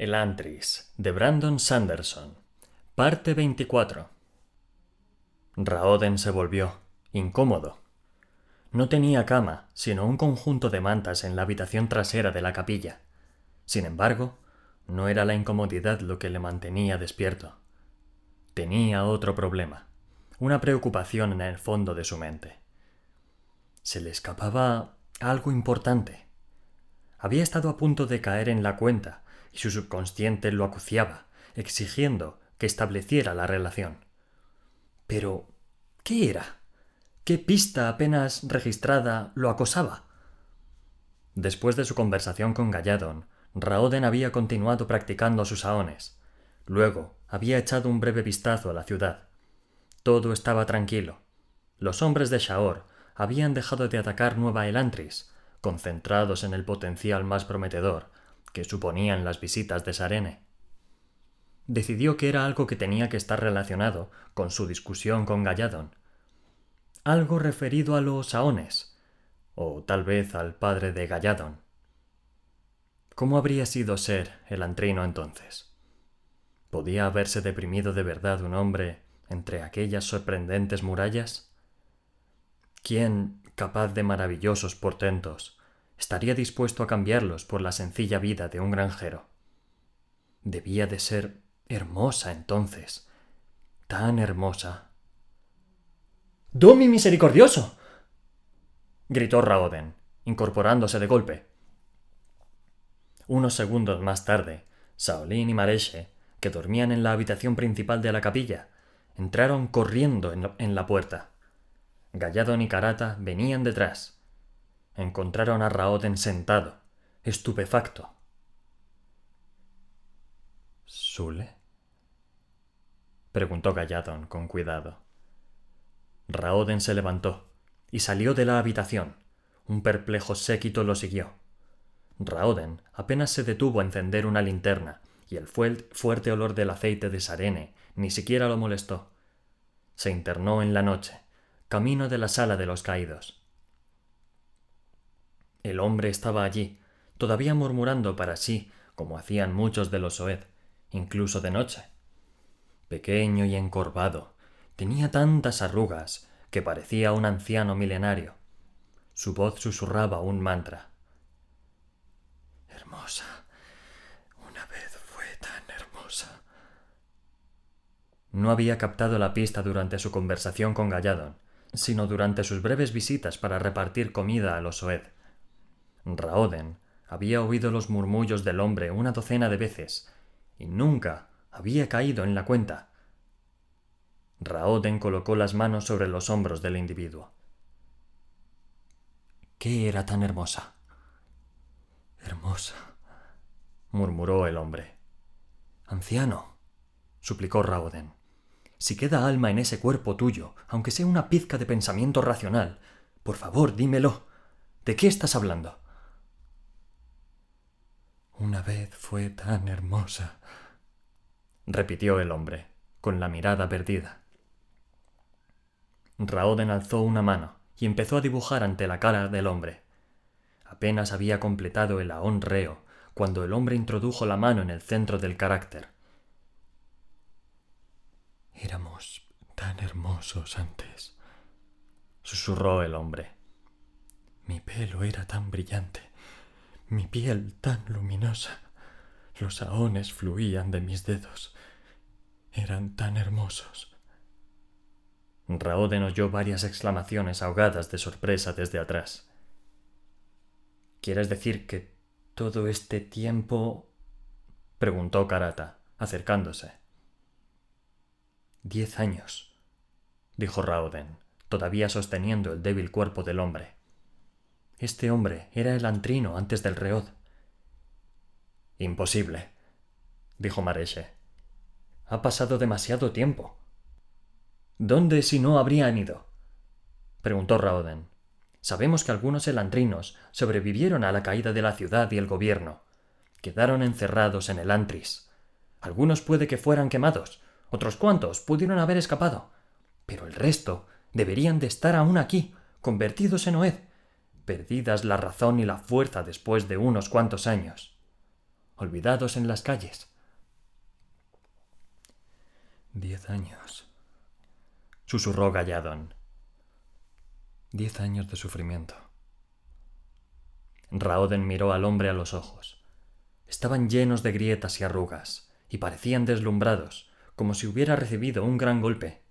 El Antris, de Brandon Sanderson. Parte 24. Raoden se volvió, incómodo. No tenía cama, sino un conjunto de mantas en la habitación trasera de la capilla. Sin embargo, no era la incomodidad lo que le mantenía despierto. Tenía otro problema, una preocupación en el fondo de su mente. Se le escapaba algo importante. Había estado a punto de caer en la cuenta y su subconsciente lo acuciaba, exigiendo que estableciera la relación. Pero, ¿qué era? ¿Qué pista apenas registrada lo acosaba? Después de su conversación con Galladon, Raoden había continuado practicando sus aones. Luego había echado un breve vistazo a la ciudad. Todo estaba tranquilo. Los hombres de Shaor habían dejado de atacar Nueva Elantris, concentrados en el potencial más prometedor, que suponían las visitas de Sarene. Decidió que era algo que tenía que estar relacionado con su discusión con Galladon. Algo referido a los saones, o tal vez al padre de Galladon. ¿Cómo habría sido ser el antrino entonces? ¿Podía haberse deprimido de verdad un hombre entre aquellas sorprendentes murallas? ¿Quién, capaz de maravillosos portentos, estaría dispuesto a cambiarlos por la sencilla vida de un granjero. Debía de ser hermosa entonces, tan hermosa. ¡Domi misericordioso! gritó Raoden, incorporándose de golpe. Unos segundos más tarde, Saolín y Mareche, que dormían en la habitación principal de la capilla, entraron corriendo en la puerta. Galladon y Karata venían detrás, encontraron a Raoden sentado, estupefacto. ¿Sule? preguntó Galladon con cuidado. Raoden se levantó y salió de la habitación. Un perplejo séquito lo siguió. Raoden apenas se detuvo a encender una linterna y el fuerte olor del aceite de sarene ni siquiera lo molestó. Se internó en la noche, camino de la sala de los caídos. El hombre estaba allí, todavía murmurando para sí, como hacían muchos de los Oed, incluso de noche. Pequeño y encorvado, tenía tantas arrugas que parecía un anciano milenario. Su voz susurraba un mantra. Hermosa. Una vez fue tan hermosa. No había captado la pista durante su conversación con Galladon, sino durante sus breves visitas para repartir comida a los Oed. Raoden había oído los murmullos del hombre una docena de veces y nunca había caído en la cuenta. Raoden colocó las manos sobre los hombros del individuo. ¿Qué era tan hermosa? Hermosa, murmuró el hombre. Anciano, suplicó Raoden, si queda alma en ese cuerpo tuyo, aunque sea una pizca de pensamiento racional, por favor, dímelo. ¿De qué estás hablando? Una vez fue tan hermosa, repitió el hombre, con la mirada perdida. Raoden alzó una mano y empezó a dibujar ante la cara del hombre. Apenas había completado el ahón reo cuando el hombre introdujo la mano en el centro del carácter. Éramos tan hermosos antes, susurró el hombre. Mi pelo era tan brillante mi piel tan luminosa. Los ahones fluían de mis dedos. Eran tan hermosos. Raoden oyó varias exclamaciones ahogadas de sorpresa desde atrás. ¿Quieres decir que todo este tiempo? preguntó Karata, acercándose. Diez años, dijo Raoden, todavía sosteniendo el débil cuerpo del hombre. Este hombre era el antrino antes del reod. Imposible, dijo Mareche. Ha pasado demasiado tiempo. ¿Dónde si no habrían ido? preguntó Raoden. Sabemos que algunos elantrinos sobrevivieron a la caída de la ciudad y el gobierno. Quedaron encerrados en el Antris. Algunos puede que fueran quemados, otros cuantos pudieron haber escapado, pero el resto deberían de estar aún aquí, convertidos en Oed, perdidas la razón y la fuerza después de unos cuantos años. olvidados en las calles. Diez años, susurró Galladón. Diez años de sufrimiento. Raoden miró al hombre a los ojos. Estaban llenos de grietas y arrugas, y parecían deslumbrados, como si hubiera recibido un gran golpe.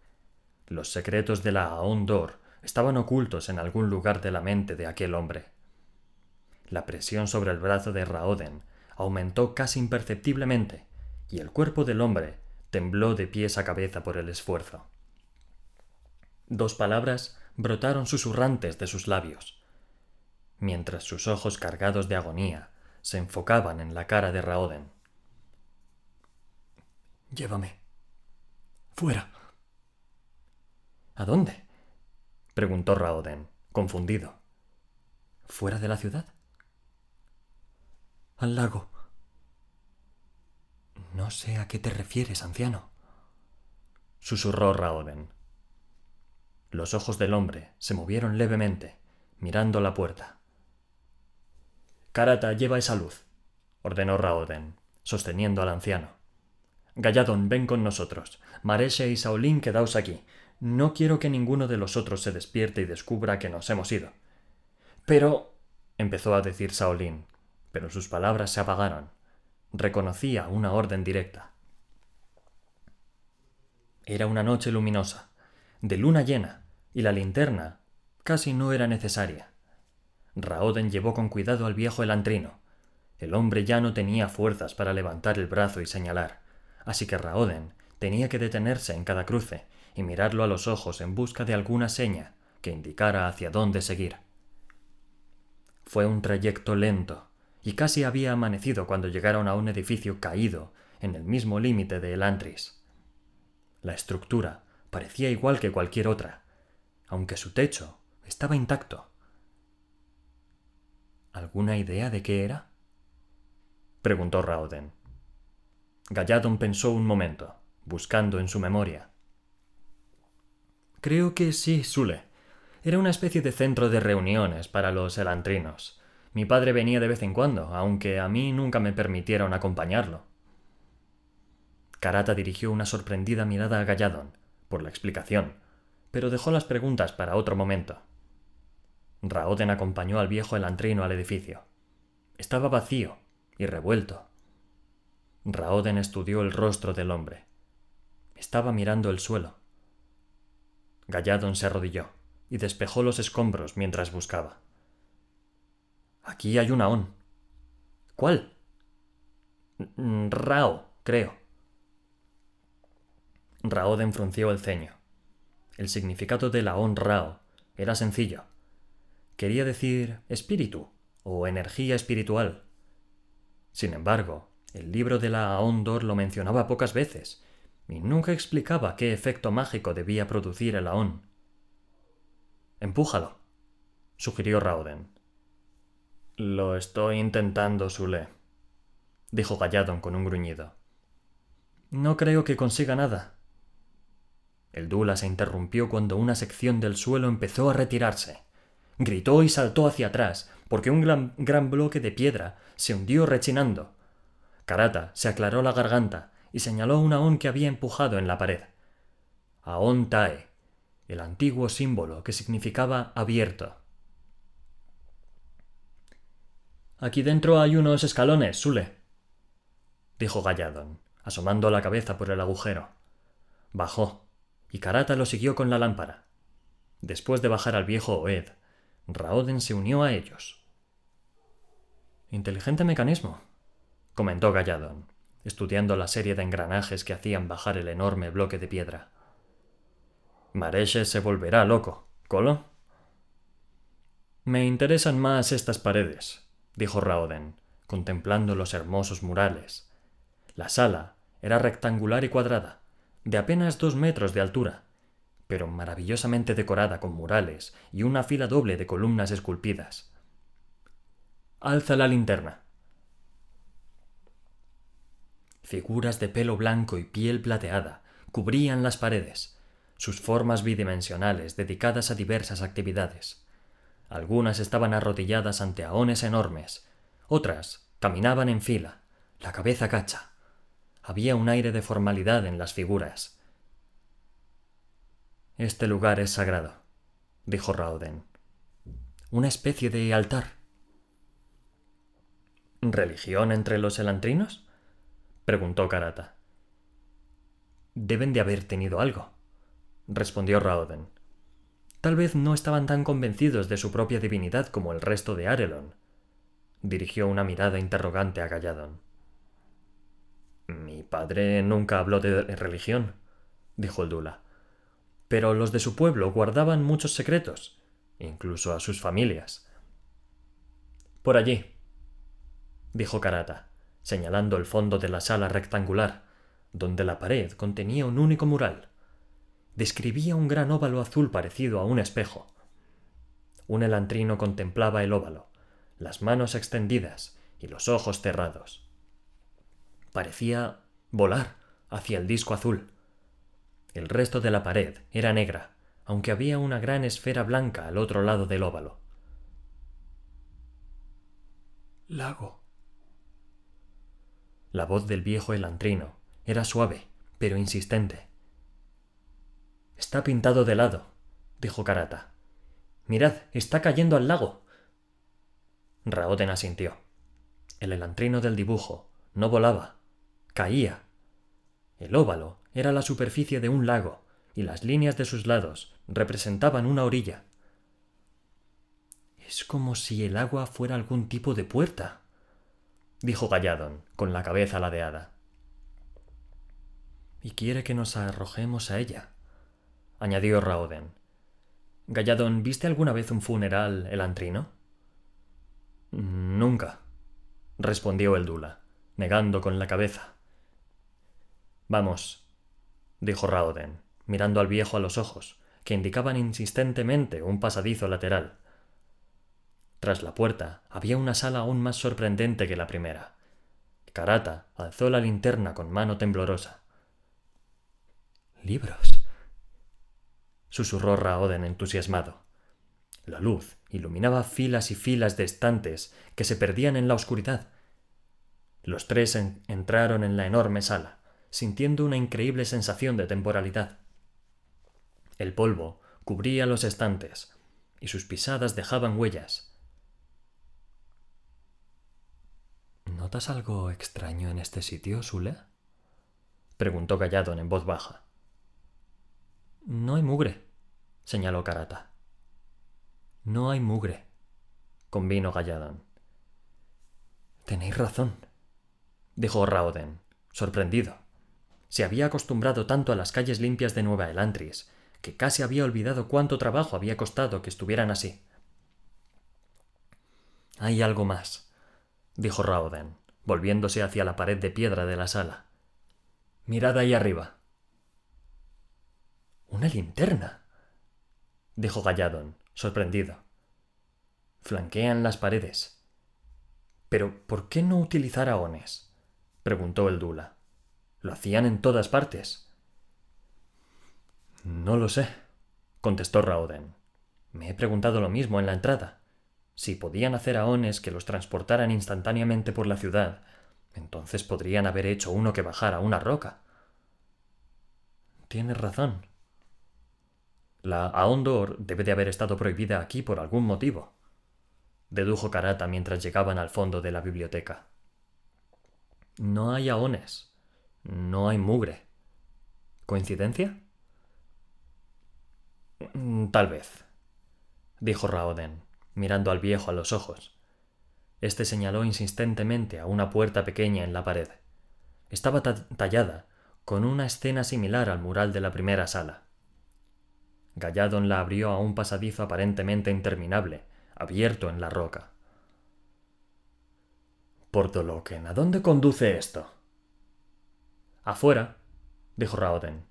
Los secretos de la Ahondor estaban ocultos en algún lugar de la mente de aquel hombre. La presión sobre el brazo de Raoden aumentó casi imperceptiblemente, y el cuerpo del hombre tembló de pies a cabeza por el esfuerzo. Dos palabras brotaron susurrantes de sus labios, mientras sus ojos cargados de agonía se enfocaban en la cara de Raoden. Llévame. Fuera. ¿A dónde? Preguntó Raoden, confundido. ¿Fuera de la ciudad? Al lago. No sé a qué te refieres, anciano. susurró Raoden. Los ojos del hombre se movieron levemente, mirando la puerta. Karata, lleva esa luz, ordenó Raoden, sosteniendo al anciano. Galladón, ven con nosotros. Mareche y Saulín, quedaos aquí. No quiero que ninguno de los otros se despierte y descubra que nos hemos ido. Pero. empezó a decir Saulín, pero sus palabras se apagaron. Reconocía una orden directa. Era una noche luminosa de luna llena, y la linterna casi no era necesaria. Raoden llevó con cuidado al viejo elantrino. El hombre ya no tenía fuerzas para levantar el brazo y señalar, así que Raoden tenía que detenerse en cada cruce y mirarlo a los ojos en busca de alguna seña que indicara hacia dónde seguir. Fue un trayecto lento, y casi había amanecido cuando llegaron a un edificio caído en el mismo límite de Elantris. La estructura parecía igual que cualquier otra, aunque su techo estaba intacto. ¿Alguna idea de qué era? preguntó Raoden. Galladon pensó un momento, buscando en su memoria. Creo que sí, Sule. Era una especie de centro de reuniones para los elantrinos. Mi padre venía de vez en cuando, aunque a mí nunca me permitieron acompañarlo. Karata dirigió una sorprendida mirada a Galladon, por la explicación, pero dejó las preguntas para otro momento. Raoden acompañó al viejo elantrino al edificio. Estaba vacío y revuelto. Raoden estudió el rostro del hombre. Estaba mirando el suelo. Galladon se arrodilló y despejó los escombros mientras buscaba. Aquí hay una on. ¿Cuál? Rao, creo. Raoden frunció el ceño. El significado de la on Rao era sencillo. Quería decir espíritu o energía espiritual. Sin embargo, el libro de la Aondor lo mencionaba pocas veces y nunca explicaba qué efecto mágico debía producir el Aon. Empújalo, sugirió Raoden. Lo estoy intentando, Sule, dijo Galladon con un gruñido. No creo que consiga nada, el Dula se interrumpió cuando una sección del suelo empezó a retirarse. Gritó y saltó hacia atrás, porque un gran, gran bloque de piedra se hundió rechinando. Karata se aclaró la garganta y señaló un aón que había empujado en la pared. Aón Tae, el antiguo símbolo que significaba abierto. Aquí dentro hay unos escalones, Sule, dijo Galladon, asomando la cabeza por el agujero. Bajó y Karata lo siguió con la lámpara. Después de bajar al viejo Oed, Raoden se unió a ellos. Inteligente mecanismo, comentó Galladon, estudiando la serie de engranajes que hacían bajar el enorme bloque de piedra. Mareche se volverá loco, ¿colo? Me interesan más estas paredes, dijo Raoden, contemplando los hermosos murales. La sala era rectangular y cuadrada, de apenas dos metros de altura, pero maravillosamente decorada con murales y una fila doble de columnas esculpidas. Alza la linterna. Figuras de pelo blanco y piel plateada cubrían las paredes, sus formas bidimensionales dedicadas a diversas actividades. Algunas estaban arrodilladas ante aones enormes, otras caminaban en fila, la cabeza cacha. Había un aire de formalidad en las figuras. Este lugar es sagrado, dijo Rauden. Una especie de altar. ¿Religión entre los elantrinos? Preguntó Karata. Deben de haber tenido algo, respondió Raoden. Tal vez no estaban tan convencidos de su propia divinidad como el resto de Arelon. Dirigió una mirada interrogante a Galladon. Mi padre nunca habló de religión, dijo el Dula. Pero los de su pueblo guardaban muchos secretos, incluso a sus familias. Por allí, dijo Karata, señalando el fondo de la sala rectangular, donde la pared contenía un único mural. Describía un gran óvalo azul parecido a un espejo. Un elantrino contemplaba el óvalo, las manos extendidas y los ojos cerrados. Parecía volar hacia el disco azul. El resto de la pared era negra, aunque había una gran esfera blanca al otro lado del óvalo. Lago. La voz del viejo elantrino era suave, pero insistente. Está pintado de lado, dijo Karata. Mirad, está cayendo al lago. Raoten asintió. El elantrino del dibujo no volaba, caía. El óvalo era la superficie de un lago, y las líneas de sus lados representaban una orilla. Es como si el agua fuera algún tipo de puerta, dijo Galladon, con la cabeza ladeada. Y quiere que nos arrojemos a ella, añadió Raoden. Galladon, ¿viste alguna vez un funeral elantrino? Nunca, respondió el Dula, negando con la cabeza. Vamos, dijo Raoden, mirando al viejo a los ojos, que indicaban insistentemente un pasadizo lateral. Tras la puerta había una sala aún más sorprendente que la primera. Karata alzó la linterna con mano temblorosa. Libros. susurró Raoden entusiasmado. La luz iluminaba filas y filas de estantes que se perdían en la oscuridad. Los tres entraron en la enorme sala sintiendo una increíble sensación de temporalidad. El polvo cubría los estantes, y sus pisadas dejaban huellas. ¿Notas algo extraño en este sitio, Sule? preguntó Galladon en voz baja. No hay mugre, señaló Karata. No hay mugre, convino Galladon. Tenéis razón, dijo Raoden, sorprendido. Se había acostumbrado tanto a las calles limpias de Nueva Elantris, que casi había olvidado cuánto trabajo había costado que estuvieran así. Hay algo más, dijo Raoden, volviéndose hacia la pared de piedra de la sala. Mirad ahí arriba. Una linterna, dijo Galladon, sorprendido. Flanquean las paredes. Pero ¿por qué no utilizar aones? preguntó el Dula. Lo hacían en todas partes. No lo sé, contestó Raoden. Me he preguntado lo mismo en la entrada. Si podían hacer aones que los transportaran instantáneamente por la ciudad, entonces podrían haber hecho uno que bajara una roca. Tienes razón. La Aondor debe de haber estado prohibida aquí por algún motivo, dedujo Karata mientras llegaban al fondo de la biblioteca. No hay aones, no hay mugre. ¿Coincidencia? Mm, tal vez, dijo Raoden, mirando al viejo a los ojos. Este señaló insistentemente a una puerta pequeña en la pared. Estaba tallada con una escena similar al mural de la primera sala. Galladon la abrió a un pasadizo aparentemente interminable, abierto en la roca. Portoloquen, ¿a dónde conduce esto? Afuera, dijo Raoden.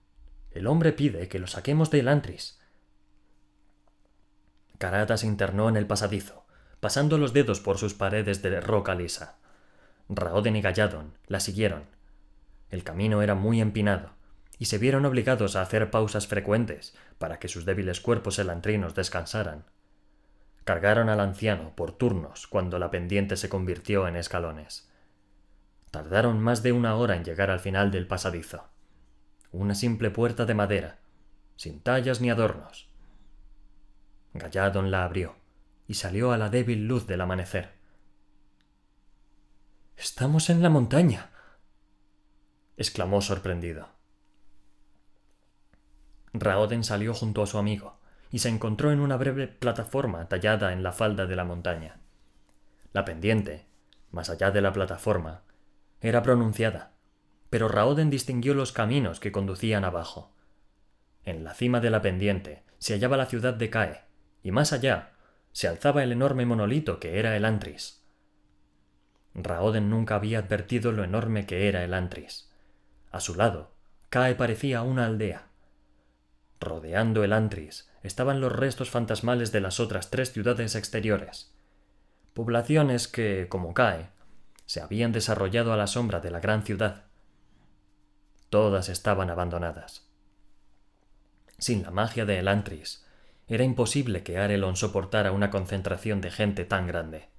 El hombre pide que lo saquemos de Elantris. Karata se internó en el pasadizo, pasando los dedos por sus paredes de roca lisa. Raoden y Galladon la siguieron. El camino era muy empinado, y se vieron obligados a hacer pausas frecuentes para que sus débiles cuerpos elantrinos descansaran. Cargaron al anciano por turnos cuando la pendiente se convirtió en escalones. Tardaron más de una hora en llegar al final del pasadizo. Una simple puerta de madera, sin tallas ni adornos. Galladon la abrió y salió a la débil luz del amanecer. Estamos en la montaña, exclamó sorprendido. Raoden salió junto a su amigo y se encontró en una breve plataforma tallada en la falda de la montaña. La pendiente, más allá de la plataforma, era pronunciada, pero Raoden distinguió los caminos que conducían abajo. En la cima de la pendiente se hallaba la ciudad de Cae, y más allá se alzaba el enorme monolito que era el Antris. Raoden nunca había advertido lo enorme que era el Antris. A su lado, Cae parecía una aldea. Rodeando el Antris estaban los restos fantasmales de las otras tres ciudades exteriores, poblaciones que, como Cae, se habían desarrollado a la sombra de la gran ciudad. Todas estaban abandonadas. Sin la magia de Elantris, era imposible que Arelon soportara una concentración de gente tan grande.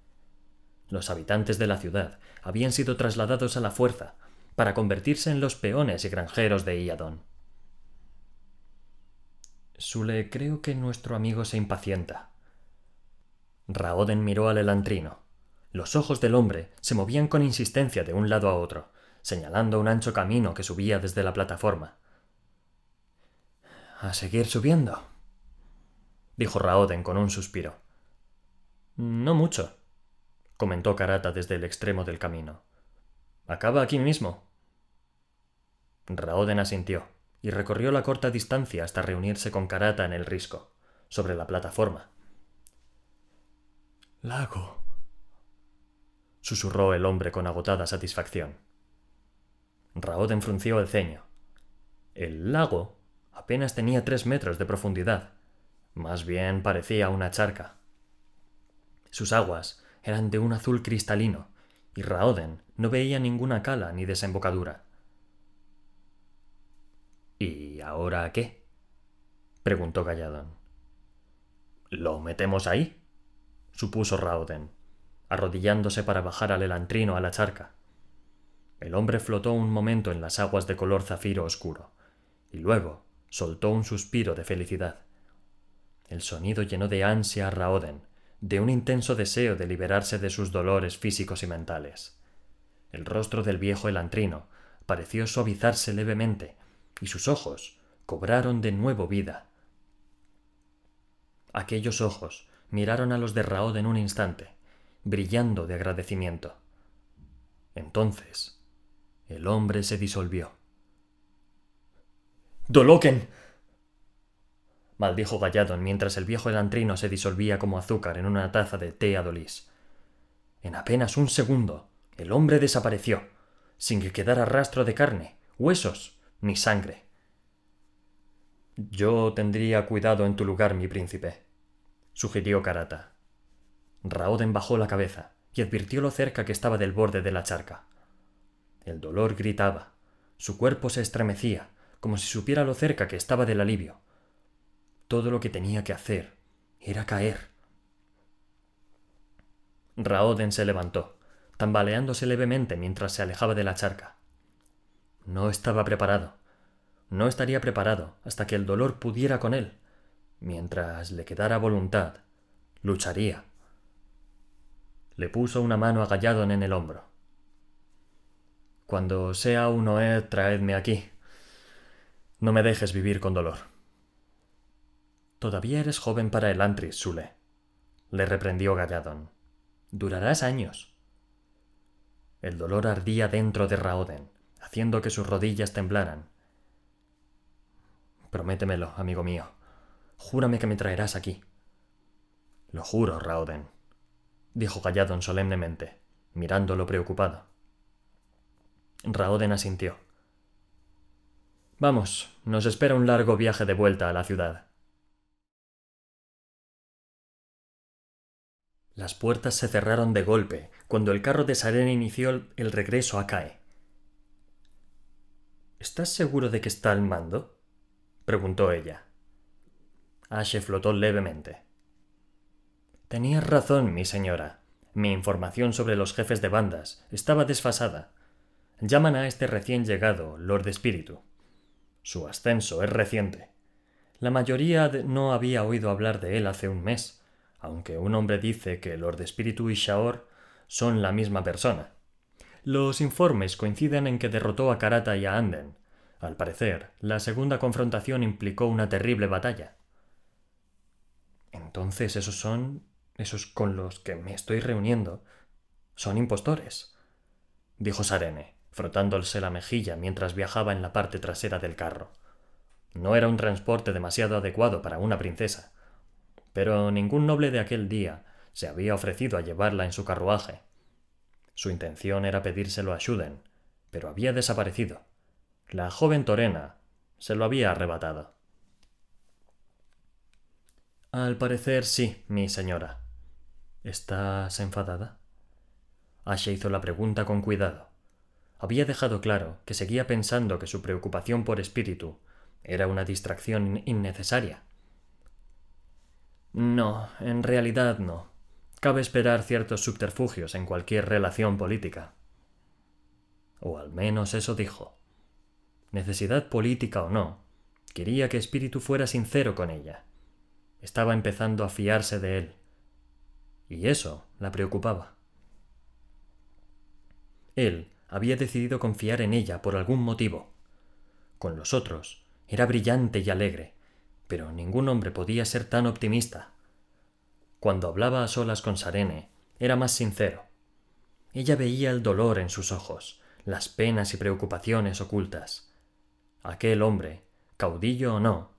Los habitantes de la ciudad habían sido trasladados a la fuerza para convertirse en los peones y granjeros de Iadon. Sule, creo que nuestro amigo se impacienta. Raoden miró al elantrino. Los ojos del hombre se movían con insistencia de un lado a otro, señalando un ancho camino que subía desde la plataforma. A seguir subiendo, dijo Raoden con un suspiro. No mucho, comentó Karata desde el extremo del camino. Acaba aquí mismo. Raoden asintió y recorrió la corta distancia hasta reunirse con Karata en el risco, sobre la plataforma. Lago. susurró el hombre con agotada satisfacción. Raoden frunció el ceño. El lago apenas tenía tres metros de profundidad. Más bien parecía una charca. Sus aguas eran de un azul cristalino, y Raoden no veía ninguna cala ni desembocadura. ¿Y ahora qué? preguntó Galladon. ¿Lo metemos ahí? supuso Raoden, arrodillándose para bajar al elantrino a la charca. El hombre flotó un momento en las aguas de color zafiro oscuro, y luego soltó un suspiro de felicidad. El sonido llenó de ansia a Raoden, de un intenso deseo de liberarse de sus dolores físicos y mentales. El rostro del viejo elantrino pareció suavizarse levemente, y sus ojos cobraron de nuevo vida. Aquellos ojos miraron a los de Raoden un instante, brillando de agradecimiento. Entonces, el hombre se disolvió. ¡Doloken! Maldijo Galladon mientras el viejo elantrino se disolvía como azúcar en una taza de té adolís. En apenas un segundo, el hombre desapareció, sin que quedara rastro de carne, huesos ni sangre. Yo tendría cuidado en tu lugar, mi príncipe, sugirió Karata. Raoden bajó la cabeza y advirtió lo cerca que estaba del borde de la charca. El dolor gritaba, su cuerpo se estremecía, como si supiera lo cerca que estaba del alivio. Todo lo que tenía que hacer era caer. Raoden se levantó, tambaleándose levemente mientras se alejaba de la charca. No estaba preparado. No estaría preparado hasta que el dolor pudiera con él. Mientras le quedara voluntad, lucharía. Le puso una mano a Galladon en el hombro. Cuando sea un Oed, traedme aquí. No me dejes vivir con dolor. Todavía eres joven para el Antris, Sule, le reprendió Galladon. Durarás años. El dolor ardía dentro de Raoden, haciendo que sus rodillas temblaran. Prométemelo, amigo mío. Júrame que me traerás aquí. Lo juro, Raoden, dijo Galladon solemnemente, mirándolo preocupado. Raoden asintió. Vamos, nos espera un largo viaje de vuelta a la ciudad. Las puertas se cerraron de golpe cuando el carro de Sarena inició el regreso a Cae. ¿Estás seguro de que está al mando? preguntó ella. Ashe flotó levemente. Tenías razón, mi señora. Mi información sobre los jefes de bandas estaba desfasada. llaman a este recién llegado Lord Espíritu. Su ascenso es reciente. La mayoría no había oído hablar de él hace un mes, aunque un hombre dice que Lord Espíritu y Shaor son la misma persona. Los informes coinciden en que derrotó a Karata y a Anden. Al parecer, la segunda confrontación implicó una terrible batalla. Entonces esos son esos con los que me estoy reuniendo. Son impostores, dijo Sarene, frotándose la mejilla mientras viajaba en la parte trasera del carro. No era un transporte demasiado adecuado para una princesa, pero ningún noble de aquel día se había ofrecido a llevarla en su carruaje. Su intención era pedírselo a Shuden, pero había desaparecido. La joven Torena se lo había arrebatado. Al parecer sí, mi señora. ¿Estás enfadada? Ashe hizo la pregunta con cuidado. Había dejado claro que seguía pensando que su preocupación por espíritu era una distracción innecesaria. No, en realidad no. Cabe esperar ciertos subterfugios en cualquier relación política. O al menos eso dijo. Necesidad política o no, quería que Espíritu fuera sincero con ella. Estaba empezando a fiarse de él. Y eso la preocupaba. Él había decidido confiar en ella por algún motivo. Con los otros era brillante y alegre, pero ningún hombre podía ser tan optimista. Cuando hablaba a solas con Sarene, era más sincero. Ella veía el dolor en sus ojos, las penas y preocupaciones ocultas. Aquel hombre, caudillo o no,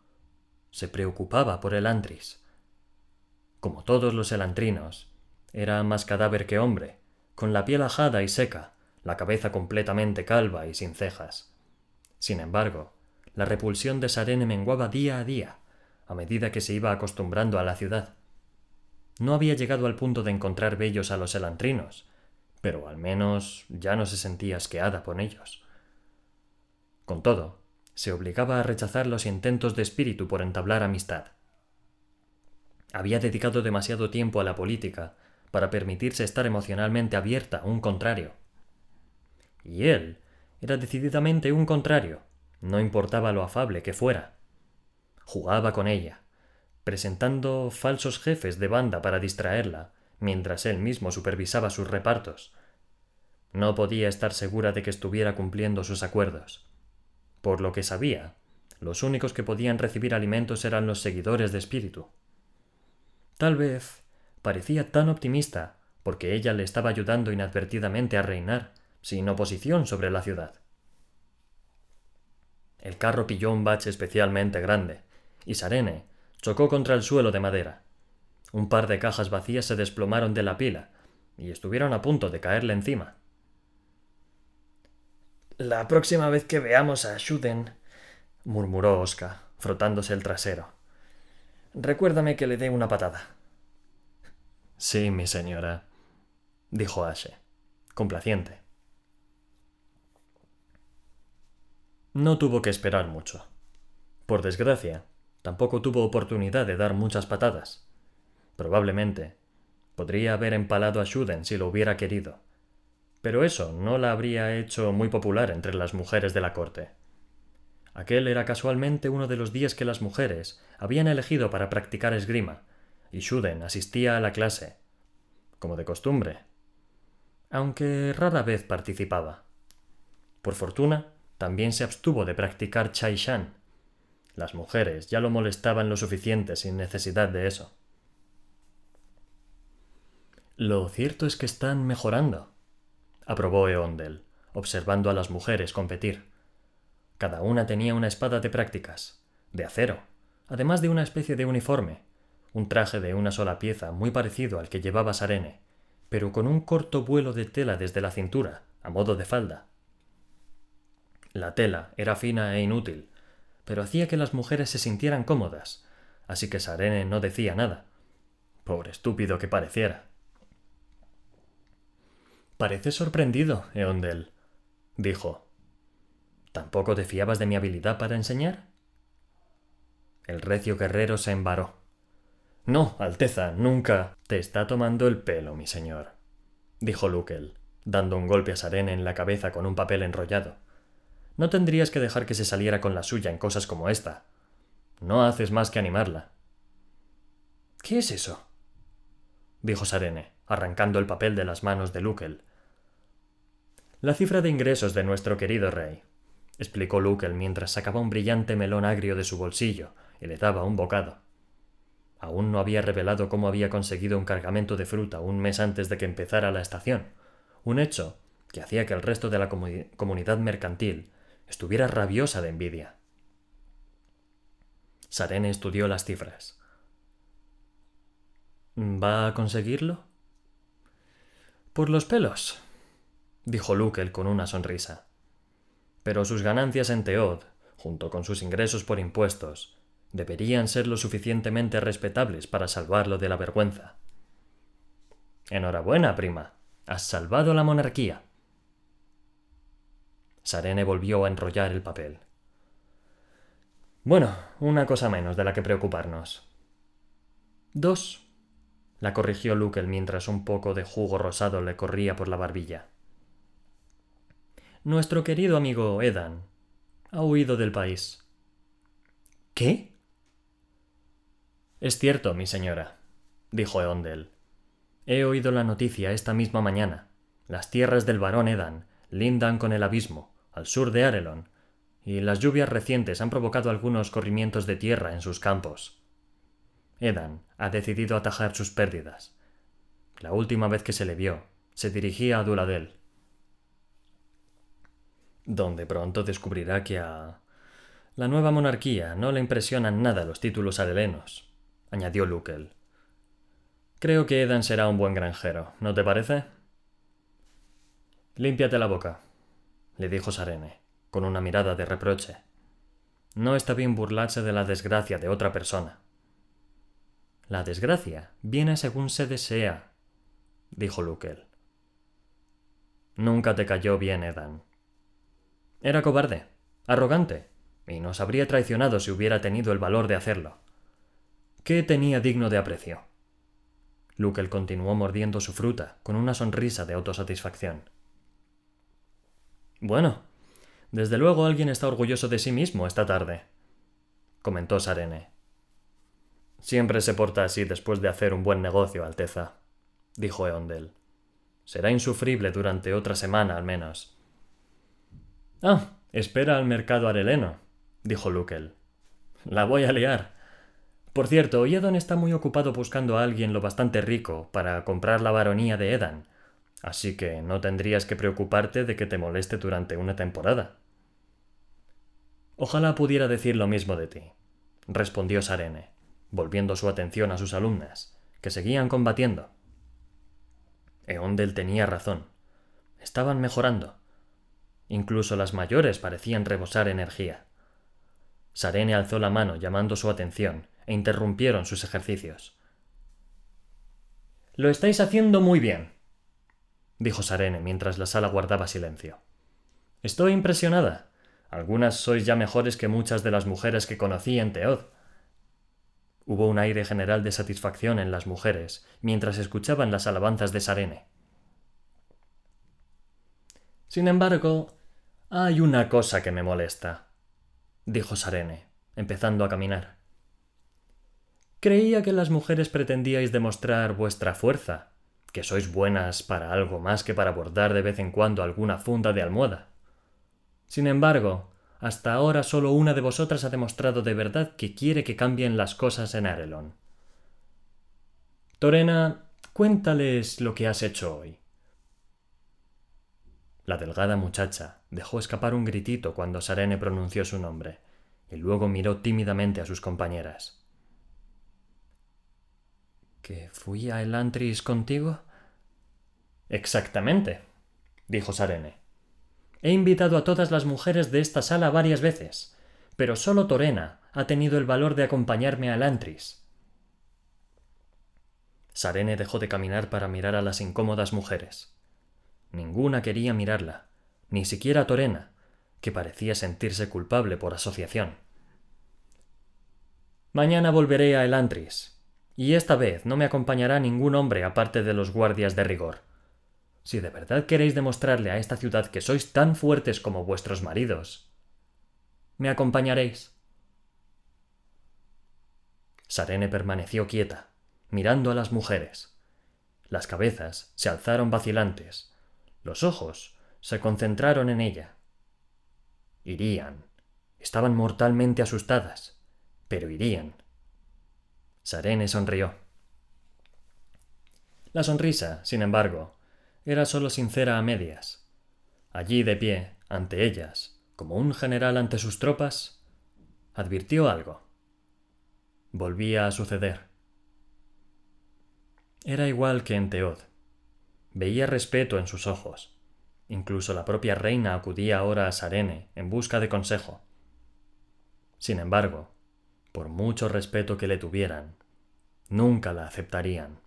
se preocupaba por el Antris. Como todos los elantrinos, era más cadáver que hombre, con la piel ajada y seca, la cabeza completamente calva y sin cejas. Sin embargo, la repulsión de Sarene menguaba día a día, a medida que se iba acostumbrando a la ciudad. No había llegado al punto de encontrar bellos a los elantrinos, pero al menos ya no se sentía asqueada por ellos. Con todo, se obligaba a rechazar los intentos de espíritu por entablar amistad. Había dedicado demasiado tiempo a la política para permitirse estar emocionalmente abierta a un contrario. Y él era decididamente un contrario, no importaba lo afable que fuera. Jugaba con ella, presentando falsos jefes de banda para distraerla, mientras él mismo supervisaba sus repartos. No podía estar segura de que estuviera cumpliendo sus acuerdos. Por lo que sabía, los únicos que podían recibir alimentos eran los seguidores de espíritu. Tal vez parecía tan optimista porque ella le estaba ayudando inadvertidamente a reinar, sin oposición sobre la ciudad. El carro pilló un bache especialmente grande, y Sarene chocó contra el suelo de madera. Un par de cajas vacías se desplomaron de la pila, y estuvieron a punto de caerle encima. La próxima vez que veamos a Shuden, murmuró Oscar, frotándose el trasero. Recuérdame que le dé una patada. Sí, mi señora, dijo Ashe, complaciente. No tuvo que esperar mucho. Por desgracia, tampoco tuvo oportunidad de dar muchas patadas. Probablemente podría haber empalado a Shuden si lo hubiera querido pero eso no la habría hecho muy popular entre las mujeres de la corte. Aquel era casualmente uno de los días que las mujeres habían elegido para practicar esgrima, y Shuden asistía a la clase, como de costumbre, aunque rara vez participaba. Por fortuna, también se abstuvo de practicar Chai Shan. Las mujeres ya lo molestaban lo suficiente sin necesidad de eso. Lo cierto es que están mejorando, aprobó Eondel, observando a las mujeres competir. Cada una tenía una espada de prácticas, de acero, además de una especie de uniforme, un traje de una sola pieza muy parecido al que llevaba Sarene, pero con un corto vuelo de tela desde la cintura, a modo de falda. La tela era fina e inútil, pero hacía que las mujeres se sintieran cómodas, así que Sarene no decía nada. Pobre estúpido que pareciera. Parece sorprendido, Eondel, dijo. ¿Tampoco te fiabas de mi habilidad para enseñar? El recio guerrero se embaró. No, Alteza, nunca. Te está tomando el pelo, mi señor, dijo Lukel, dando un golpe a Sarene en la cabeza con un papel enrollado. No tendrías que dejar que se saliera con la suya en cosas como esta. No haces más que animarla. ¿Qué es eso? dijo Sarene, arrancando el papel de las manos de Lukel. La cifra de ingresos de nuestro querido rey, explicó Lukel mientras sacaba un brillante melón agrio de su bolsillo y le daba un bocado. Aún no había revelado cómo había conseguido un cargamento de fruta un mes antes de que empezara la estación, un hecho que hacía que el resto de la comunidad mercantil estuviera rabiosa de envidia. Sarene estudió las cifras. ¿Va a conseguirlo? Por los pelos, dijo Lukel con una sonrisa. Pero sus ganancias en Teod, junto con sus ingresos por impuestos, deberían ser lo suficientemente respetables para salvarlo de la vergüenza. Enhorabuena, prima. Has salvado la monarquía. Sarene volvió a enrollar el papel. Bueno, una cosa menos de la que preocuparnos. Dos, la corrigió Lukel mientras un poco de jugo rosado le corría por la barbilla. Nuestro querido amigo Edan ha huido del país. ¿Qué? Es cierto, mi señora, dijo Eondel. He oído la noticia esta misma mañana. Las tierras del barón Edan lindan con el abismo, al sur de Arelon, y las lluvias recientes han provocado algunos corrimientos de tierra en sus campos. Edan ha decidido atajar sus pérdidas. La última vez que se le vio, se dirigía a Duladel. Donde pronto descubrirá que a la nueva monarquía no le impresionan nada los títulos arelenos, añadió Lukel. Creo que Edan será un buen granjero, ¿no te parece? Límpiate la boca, le dijo Sarene, con una mirada de reproche. No está bien burlarse de la desgracia de otra persona. La desgracia viene según se desea, dijo Lukel. Nunca te cayó bien, Edan. Era cobarde, arrogante, y nos habría traicionado si hubiera tenido el valor de hacerlo. ¿Qué tenía digno de aprecio? Lukel continuó mordiendo su fruta con una sonrisa de autosatisfacción. Bueno, desde luego alguien está orgulloso de sí mismo esta tarde, comentó Sarene. Siempre se porta así después de hacer un buen negocio, Alteza, dijo Eondel. Será insufrible durante otra semana al menos. Ah, espera al mercado areleno, dijo Lukel. La voy a liar. Por cierto, Edan está muy ocupado buscando a alguien lo bastante rico para comprar la baronía de Edan, así que no tendrías que preocuparte de que te moleste durante una temporada. Ojalá pudiera decir lo mismo de ti, respondió Sarene, volviendo su atención a sus alumnas, que seguían combatiendo. Eondel tenía razón. Estaban mejorando. Incluso las mayores parecían rebosar energía. Sarene alzó la mano llamando su atención e interrumpieron sus ejercicios. Lo estáis haciendo muy bien, dijo Sarene mientras la sala guardaba silencio. Estoy impresionada. Algunas sois ya mejores que muchas de las mujeres que conocí en Teod. Hubo un aire general de satisfacción en las mujeres mientras escuchaban las alabanzas de Sarene. Sin embargo, hay una cosa que me molesta, dijo Sarene, empezando a caminar. Creía que las mujeres pretendíais demostrar vuestra fuerza, que sois buenas para algo más que para bordar de vez en cuando alguna funda de almohada. Sin embargo, hasta ahora solo una de vosotras ha demostrado de verdad que quiere que cambien las cosas en Arelon. Torena, cuéntales lo que has hecho hoy. La delgada muchacha dejó escapar un gritito cuando Sarene pronunció su nombre, y luego miró tímidamente a sus compañeras. ¿Que fui a Elantris contigo? Exactamente, dijo Sarene. He invitado a todas las mujeres de esta sala varias veces, pero solo Torena ha tenido el valor de acompañarme a Elantris. Sarene dejó de caminar para mirar a las incómodas mujeres. Ninguna quería mirarla, ni siquiera Torena, que parecía sentirse culpable por asociación. Mañana volveré a Elantris, y esta vez no me acompañará ningún hombre aparte de los guardias de rigor. si de verdad queréis demostrarle a esta ciudad que sois tan fuertes como vuestros maridos, ¿me acompañaréis? Sarene permaneció quieta, mirando a las mujeres. Las cabezas se alzaron vacilantes, los ojos se concentraron en ella. Irían. Estaban mortalmente asustadas, pero irían. Sarene sonrió. La sonrisa, sin embargo, era sólo sincera a medias. Allí de pie, ante ellas, como un general ante sus tropas, advirtió algo. Volvía a suceder. Era igual que en Teod. Veía respeto en sus ojos. Incluso la propia reina acudía ahora a Sarene en busca de consejo. Sin embargo, por mucho respeto que le tuvieran, nunca la aceptarían.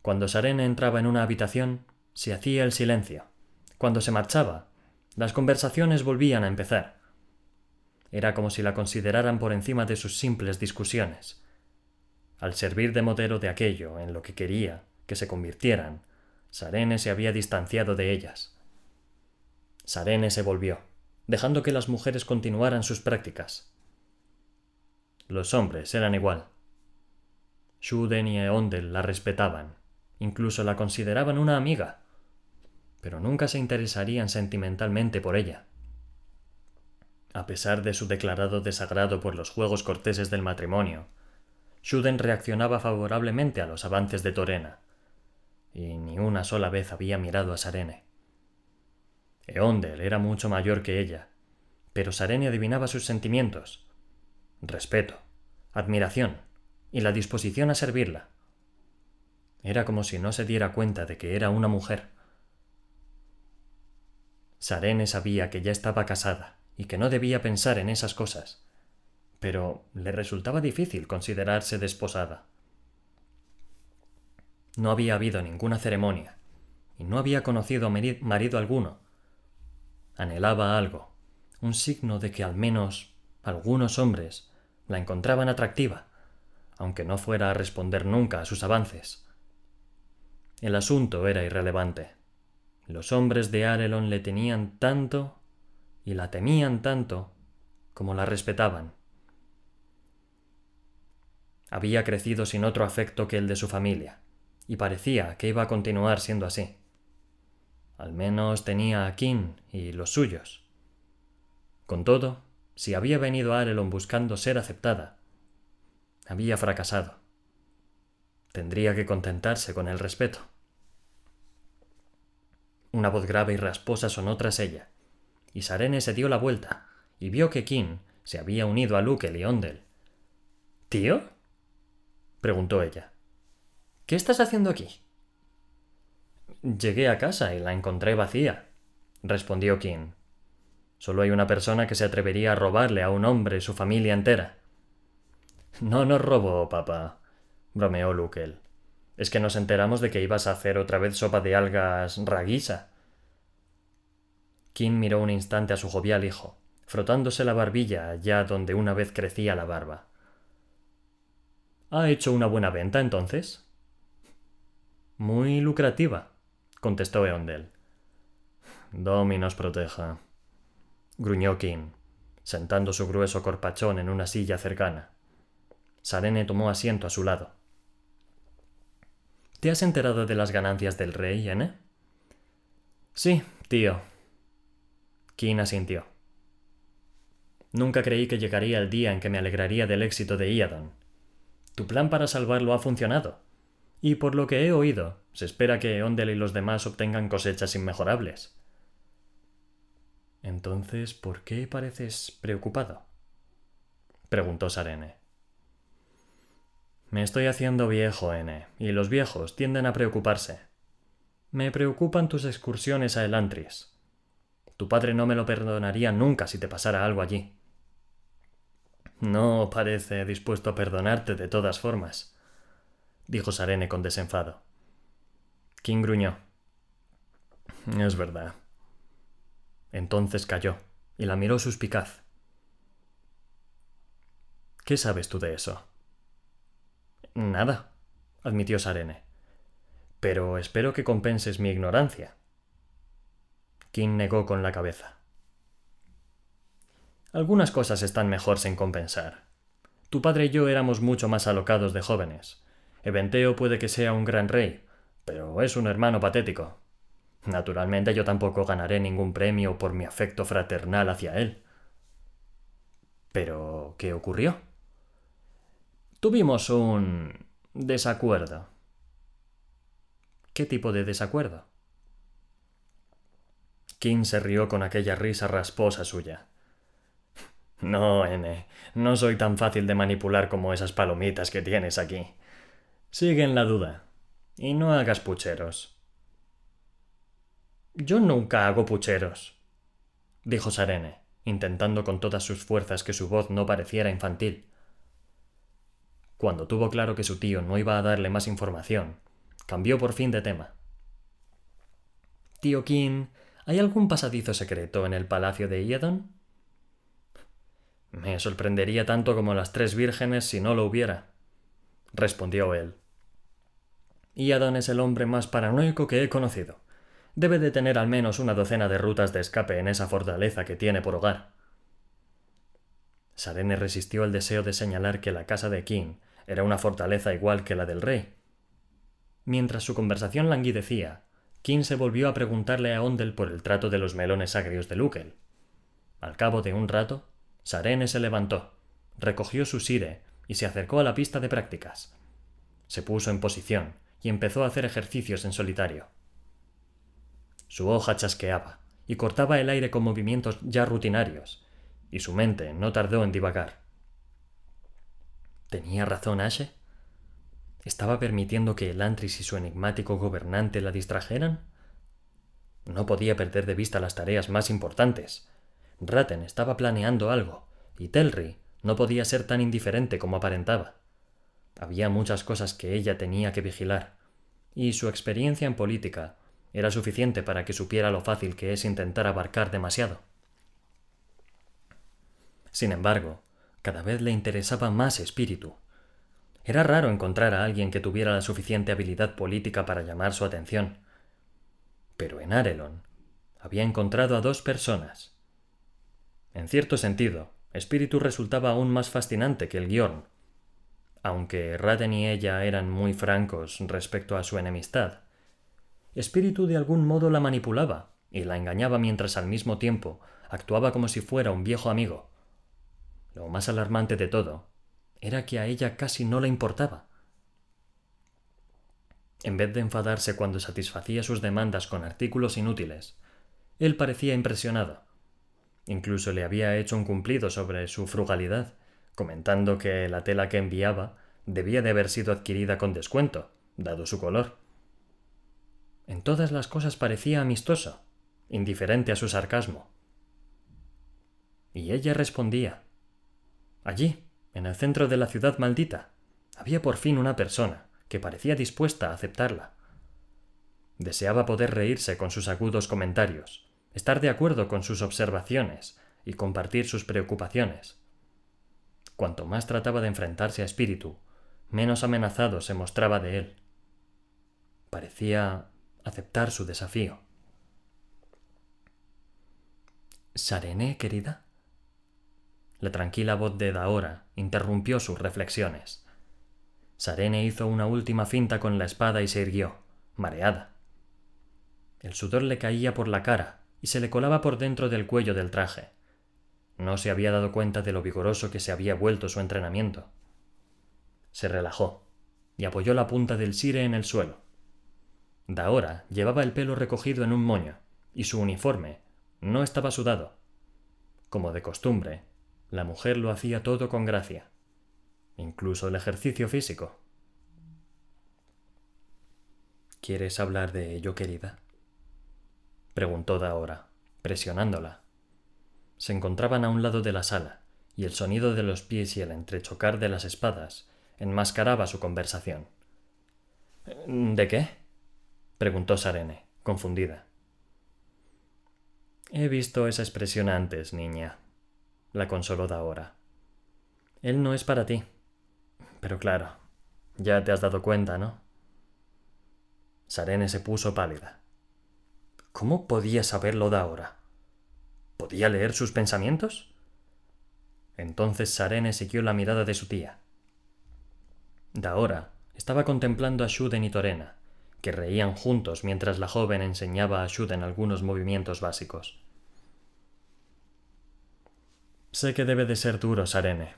Cuando Sarene entraba en una habitación, se hacía el silencio. Cuando se marchaba, las conversaciones volvían a empezar. Era como si la consideraran por encima de sus simples discusiones. Al servir de modelo de aquello en lo que quería que se convirtieran, Sarene se había distanciado de ellas. Sarene se volvió, dejando que las mujeres continuaran sus prácticas. Los hombres eran igual. Shuden y Eondel la respetaban, incluso la consideraban una amiga, pero nunca se interesarían sentimentalmente por ella. A pesar de su declarado desagrado por los juegos corteses del matrimonio, Shuden reaccionaba favorablemente a los avances de Torena, y ni una sola vez había mirado a Sarene. Eondel era mucho mayor que ella, pero Sarene adivinaba sus sentimientos, respeto, admiración y la disposición a servirla. Era como si no se diera cuenta de que era una mujer. Sarene sabía que ya estaba casada y que no debía pensar en esas cosas, pero le resultaba difícil considerarse desposada. No había habido ninguna ceremonia, y no había conocido marido alguno. Anhelaba algo, un signo de que al menos algunos hombres la encontraban atractiva, aunque no fuera a responder nunca a sus avances. El asunto era irrelevante. Los hombres de Arelon le tenían tanto y la temían tanto como la respetaban. Había crecido sin otro afecto que el de su familia, y parecía que iba a continuar siendo así. Al menos tenía a Kin y los suyos. Con todo, si había venido a Arelon buscando ser aceptada, había fracasado. Tendría que contentarse con el respeto. Una voz grave y rasposa sonó tras ella, y Sarene se dio la vuelta y vio que Kin se había unido a Luke y Ondel. ¿Tío? preguntó ella. ¿Qué estás haciendo aquí? Llegué a casa y la encontré vacía, respondió Kin. Solo hay una persona que se atrevería a robarle a un hombre su familia entera. No nos robó, papá, bromeó Lukel. Es que nos enteramos de que ibas a hacer otra vez sopa de algas raguisa. Kim miró un instante a su jovial hijo, frotándose la barbilla allá donde una vez crecía la barba. ¿Ha hecho una buena venta entonces? Muy lucrativa, contestó Eondel. Domi nos proteja, gruñó Kim, sentando su grueso corpachón en una silla cercana. Sarene tomó asiento a su lado. ¿Te has enterado de las ganancias del rey, N? Sí, tío. Kin asintió. Nunca creí que llegaría el día en que me alegraría del éxito de Iadon. Tu plan para salvarlo ha funcionado. Y por lo que he oído, se espera que Ondel y los demás obtengan cosechas inmejorables. Entonces, ¿por qué pareces preocupado? preguntó Sarene. Me estoy haciendo viejo, N, y los viejos tienden a preocuparse. Me preocupan tus excursiones a Elantris. Tu padre no me lo perdonaría nunca si te pasara algo allí. No parece dispuesto a perdonarte de todas formas, dijo Sarene con desenfado. King gruñó. Es verdad. Entonces calló y la miró suspicaz. ¿Qué sabes tú de eso? Nada, admitió Sarene. Pero espero que compenses mi ignorancia. Kim negó con la cabeza. Algunas cosas están mejor sin compensar. Tu padre y yo éramos mucho más alocados de jóvenes. Eventeo puede que sea un gran rey, pero es un hermano patético. Naturalmente yo tampoco ganaré ningún premio por mi afecto fraternal hacia él. Pero, ¿qué ocurrió? Tuvimos un desacuerdo. ¿Qué tipo de desacuerdo? King se rió con aquella risa rasposa suya. No, N, no soy tan fácil de manipular como esas palomitas que tienes aquí. Sigue en la duda. Y no hagas pucheros. Yo nunca hago pucheros, dijo Sarene, intentando con todas sus fuerzas que su voz no pareciera infantil. Cuando tuvo claro que su tío no iba a darle más información, cambió por fin de tema. Tío King, ¿hay algún pasadizo secreto en el palacio de Iadon? Me sorprendería tanto como las tres vírgenes si no lo hubiera, respondió él. Iadon es el hombre más paranoico que he conocido. Debe de tener al menos una docena de rutas de escape en esa fortaleza que tiene por hogar. Sarene resistió el deseo de señalar que la casa de King era una fortaleza igual que la del rey. Mientras su conversación languidecía, King se volvió a preguntarle a Ondel por el trato de los melones agrios de Lukel. Al cabo de un rato, Sarene se levantó, recogió su sire y se acercó a la pista de prácticas. Se puso en posición y empezó a hacer ejercicios en solitario. Su hoja chasqueaba y cortaba el aire con movimientos ya rutinarios, y su mente no tardó en divagar. ¿Tenía razón Ashe? ¿Estaba permitiendo que el Antris y su enigmático gobernante la distrajeran? No podía perder de vista las tareas más importantes. Ratten estaba planeando algo, y Telri no podía ser tan indiferente como aparentaba. Había muchas cosas que ella tenía que vigilar, y su experiencia en política era suficiente para que supiera lo fácil que es intentar abarcar demasiado. Sin embargo, cada vez le interesaba más espíritu. Era raro encontrar a alguien que tuviera la suficiente habilidad política para llamar su atención. Pero en Arelon había encontrado a dos personas. En cierto sentido, Espíritu resultaba aún más fascinante que el guion, aunque Raden y ella eran muy francos respecto a su enemistad. Espíritu de algún modo la manipulaba y la engañaba mientras al mismo tiempo actuaba como si fuera un viejo amigo. Lo más alarmante de todo era que a ella casi no le importaba. En vez de enfadarse cuando satisfacía sus demandas con artículos inútiles, él parecía impresionado. Incluso le había hecho un cumplido sobre su frugalidad comentando que la tela que enviaba debía de haber sido adquirida con descuento, dado su color. En todas las cosas parecía amistoso, indiferente a su sarcasmo. Y ella respondía. Allí, en el centro de la ciudad maldita, había por fin una persona que parecía dispuesta a aceptarla. Deseaba poder reírse con sus agudos comentarios, estar de acuerdo con sus observaciones y compartir sus preocupaciones. Cuanto más trataba de enfrentarse a Espíritu, menos amenazado se mostraba de él. Parecía aceptar su desafío. ¿Sarené, querida? La tranquila voz de Daora interrumpió sus reflexiones. Sarene hizo una última finta con la espada y se irguió, mareada. El sudor le caía por la cara y se le colaba por dentro del cuello del traje. No se había dado cuenta de lo vigoroso que se había vuelto su entrenamiento. Se relajó y apoyó la punta del sire en el suelo. Daora llevaba el pelo recogido en un moño y su uniforme no estaba sudado. Como de costumbre, la mujer lo hacía todo con gracia, incluso el ejercicio físico. ¿Quieres hablar de ello, querida? preguntó Daora, presionándola se encontraban a un lado de la sala, y el sonido de los pies y el entrechocar de las espadas enmascaraba su conversación. ¿De qué? preguntó Sarene, confundida. He visto esa expresión antes, niña, la consoló Daora. Él no es para ti. Pero claro, ya te has dado cuenta, ¿no? Sarene se puso pálida. ¿Cómo podía saberlo de ahora? ¿Podía leer sus pensamientos? Entonces Sarene siguió la mirada de su tía. Daora estaba contemplando a Shuden y Torena, que reían juntos mientras la joven enseñaba a Shuden algunos movimientos básicos. Sé que debe de ser duro, Sarene,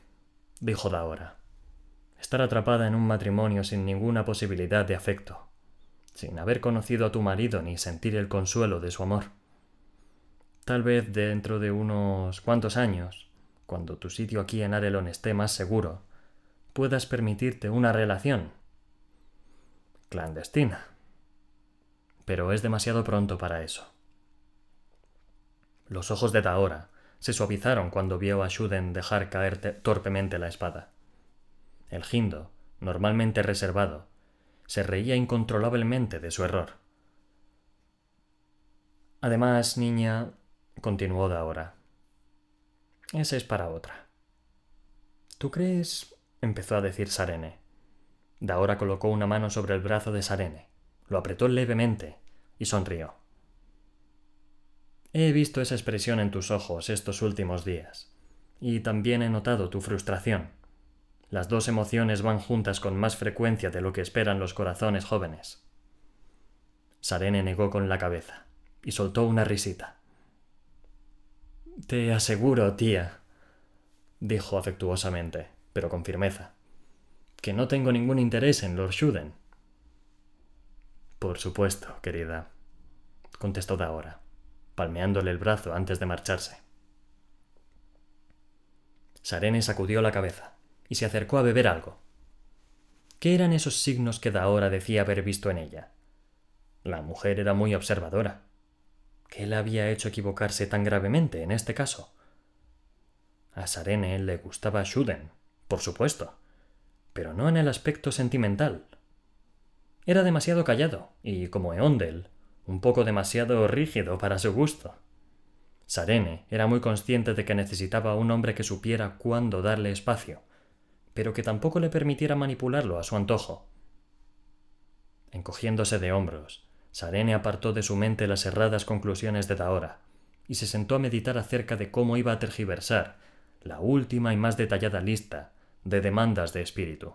dijo Daora. Estar atrapada en un matrimonio sin ninguna posibilidad de afecto, sin haber conocido a tu marido ni sentir el consuelo de su amor. Tal vez dentro de unos cuantos años, cuando tu sitio aquí en Arelon esté más seguro, puedas permitirte una relación clandestina. Pero es demasiado pronto para eso. Los ojos de Taora se suavizaron cuando vio a Shuden dejar caer torpemente la espada. El Gindo, normalmente reservado, se reía incontrolablemente de su error. Además, niña, continuó Daora, ese es para otra. ¿Tú crees? empezó a decir Sarene. Daora colocó una mano sobre el brazo de Sarene, lo apretó levemente y sonrió. He visto esa expresión en tus ojos estos últimos días, y también he notado tu frustración. Las dos emociones van juntas con más frecuencia de lo que esperan los corazones jóvenes. Sarene negó con la cabeza y soltó una risita. Te aseguro, tía, dijo afectuosamente, pero con firmeza, que no tengo ningún interés en Lord Shuden. Por supuesto, querida, contestó Daora, palmeándole el brazo antes de marcharse. Sarene sacudió la cabeza y se acercó a beber algo. ¿Qué eran esos signos que Daora decía haber visto en ella? La mujer era muy observadora. ¿Qué le había hecho equivocarse tan gravemente en este caso? A Sarene le gustaba Shuden, por supuesto, pero no en el aspecto sentimental. Era demasiado callado y, como Eondel, un poco demasiado rígido para su gusto. Sarene era muy consciente de que necesitaba un hombre que supiera cuándo darle espacio, pero que tampoco le permitiera manipularlo a su antojo. Encogiéndose de hombros, Sarene apartó de su mente las erradas conclusiones de Taora y se sentó a meditar acerca de cómo iba a tergiversar la última y más detallada lista de demandas de espíritu.